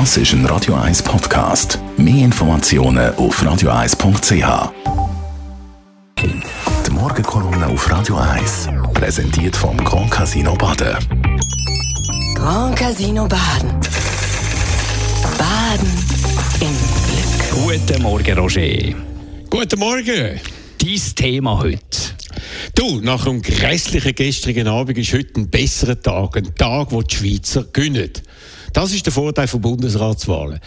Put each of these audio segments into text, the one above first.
Das ist ein Radio 1 Podcast. Mehr Informationen auf radio1.ch. Die Morgenkolumne auf Radio 1 präsentiert vom Grand Casino Baden. Grand Casino Baden. Baden im Glück. Guten Morgen, Roger. Guten Morgen. Dein Thema heute. Du, nach einem grässlichen gestrigen Abend ist heute ein besserer Tag. Ein Tag, wo die Schweizer gewinnen. Das ist der Vorteil von Bundesratswahlen.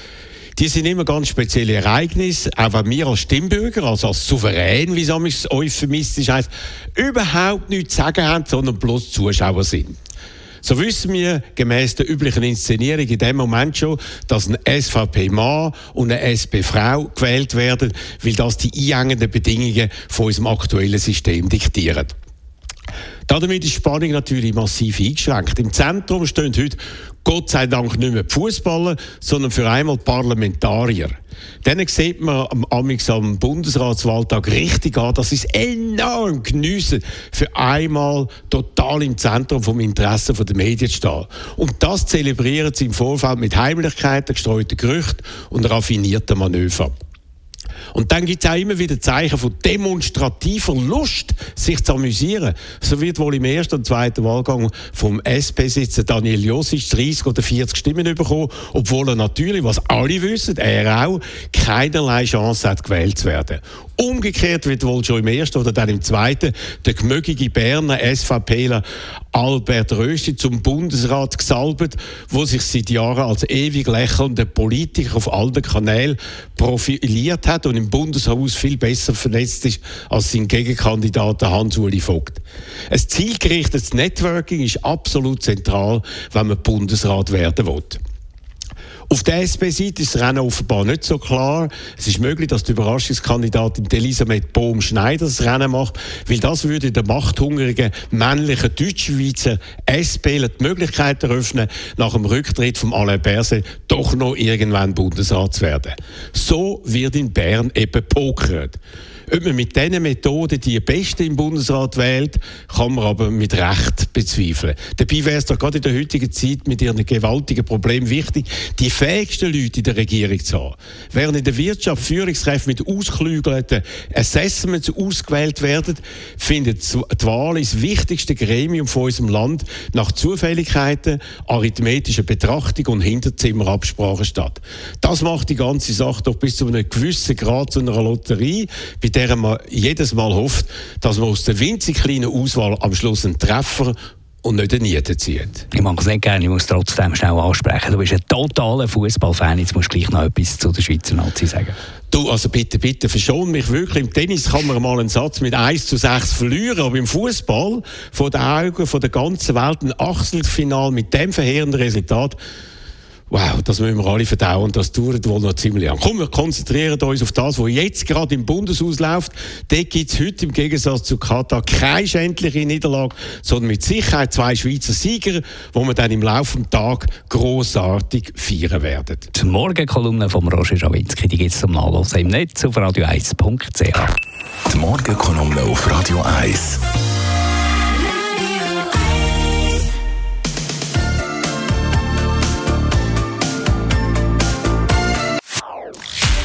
Die sind immer ganz spezielle Ereignisse, auch wenn wir als Stimmbürger, also als Souverän, wie es euphemistisch heißt, überhaupt nichts zu sagen haben, sondern bloß Zuschauer sind. So wissen wir gemäß der üblichen Inszenierung in dem Moment schon, dass ein SVP-Mann und eine SP-Frau gewählt werden, weil das die einengenden Bedingungen von unserem aktuellen System diktieren. Damit ist die Spannung natürlich massiv eingeschränkt. Im Zentrum stehen heute Gott sei Dank nicht mehr die Fußballer, sondern für einmal Parlamentarier. Dann sieht man am, am Bundesratswahltag richtig an, dass es enorm geniessen, für einmal total im Zentrum vom Interesse der Medien zu stehen. Und das zelebrieren sie im Vorfeld mit Heimlichkeiten, gestreuten Gerüchten und raffinierten Manövern. Und dann gibt es auch immer wieder Zeichen von demonstrativer Lust, sich zu amüsieren. So wird wohl im ersten und zweiten Wahlgang vom SP-Sitzer Daniel Josic 30 oder 40 Stimmen bekommen, obwohl er natürlich, was alle wissen, er auch, keinerlei Chance hat, gewählt zu werden. Umgekehrt wird wohl schon im ersten oder dann im zweiten der gemögige Berner SVPler Albert Rösti zum Bundesrat gesalbt, wo sich seit Jahren als ewig lächelnder Politiker auf allen Kanälen profiliert hat und im Bundeshaus viel besser vernetzt ist als sein Gegenkandidat Hans-Uli Vogt. Ein zielgerichtetes Networking ist absolut zentral, wenn man Bundesrat werden will. Auf der SP-Seite ist das Rennen offenbar nicht so klar. Es ist möglich, dass die Überraschungskandidatin Elisabeth Bohm-Schneider das Rennen macht, weil das würde der machthungrigen männlichen Deutschschweizer SP die Möglichkeit eröffnen, nach dem Rücktritt von Alain Berset doch noch irgendwann Bundesrat zu werden. So wird in Bern eben pokert. Ob man mit diesen Methoden die beste im Bundesrat wählt, kann man aber mit Recht bezweifeln. Dabei wäre es doch gerade in der heutigen Zeit mit ihren gewaltigen Problemen wichtig, die fähigsten Leute in der Regierung zu haben. Während in der Wirtschaft Führungskräfte mit ausgeklügelten Assessments ausgewählt werden, findet die Wahl das wichtigste Gremium von unserem Land nach Zufälligkeiten, arithmetischer Betrachtung und Hinterzimmerabsprachen statt. Das macht die ganze Sache doch bis zu einem gewissen Grad zu einer Lotterie, bei der man jedes Mal hofft, dass man aus der winzig kleinen Auswahl am Schluss einen Treffer und nicht eine Niete zieht. Ich mag es nicht gerne, ich muss trotzdem schnell ansprechen. Du bist ein totaler Fußballfan, jetzt musst du gleich noch etwas zu der Schweizer Nazi sagen. Du, also bitte, bitte, verschon mich wirklich. Im Tennis kann man mal einen Satz mit 1 zu 6 verlieren, aber im Fußball, von den Augen von der ganzen Welt, ein Achtelfinal mit dem verheerenden Resultat, Wow, das müssen wir alle verdauen. Das dauert wohl noch ziemlich lang. Komm, wir konzentrieren uns auf das, was jetzt gerade im Bundeshaus läuft. Dort gibt es heute im Gegensatz zu Katar keine schändliche Niederlage, sondern mit Sicherheit zwei Schweizer Sieger, wo wir dann im Laufe des Tages grossartig feiern werden. Die Morgenkolumne von Roger Schawinski, die gibt es zum Nachlesen im Netz auf radio1.ch. Die Morgenkolumne auf Radio 1.